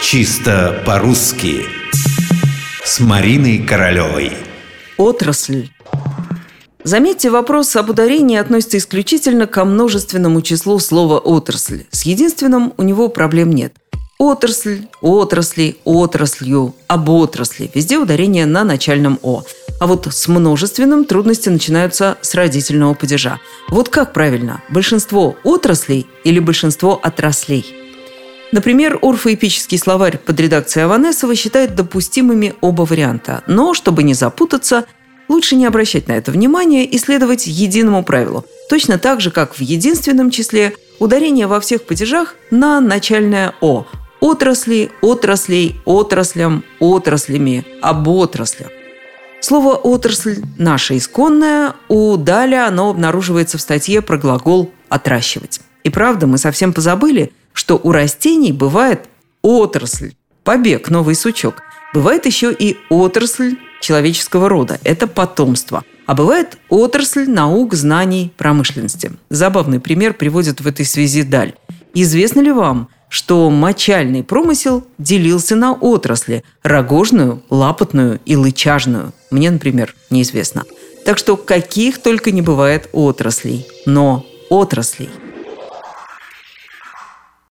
Чисто по-русски С Мариной Королевой Отрасль Заметьте, вопрос об ударении относится исключительно ко множественному числу слова «отрасль». С единственным у него проблем нет. Отрасль, отрасли, отраслью, об отрасли. Везде ударение на начальном «о». А вот с множественным трудности начинаются с родительного падежа. Вот как правильно? Большинство отраслей или большинство отраслей? Например, орфоэпический словарь под редакцией Аванесова считает допустимыми оба варианта. Но, чтобы не запутаться, лучше не обращать на это внимания и следовать единому правилу. Точно так же, как в единственном числе ударение во всех падежах на начальное «о». Отрасли, отраслей, отраслям, отраслями, об отраслях. Слово «отрасль» наше исконное, у Даля оно обнаруживается в статье про глагол «отращивать». И правда, мы совсем позабыли, что у растений бывает отрасль, побег, новый сучок. Бывает еще и отрасль человеческого рода – это потомство. А бывает отрасль наук, знаний, промышленности. Забавный пример приводит в этой связи Даль. Известно ли вам, что мочальный промысел делился на отрасли – рогожную, лапотную и лычажную. Мне, например, неизвестно. Так что каких только не бывает отраслей, но отраслей –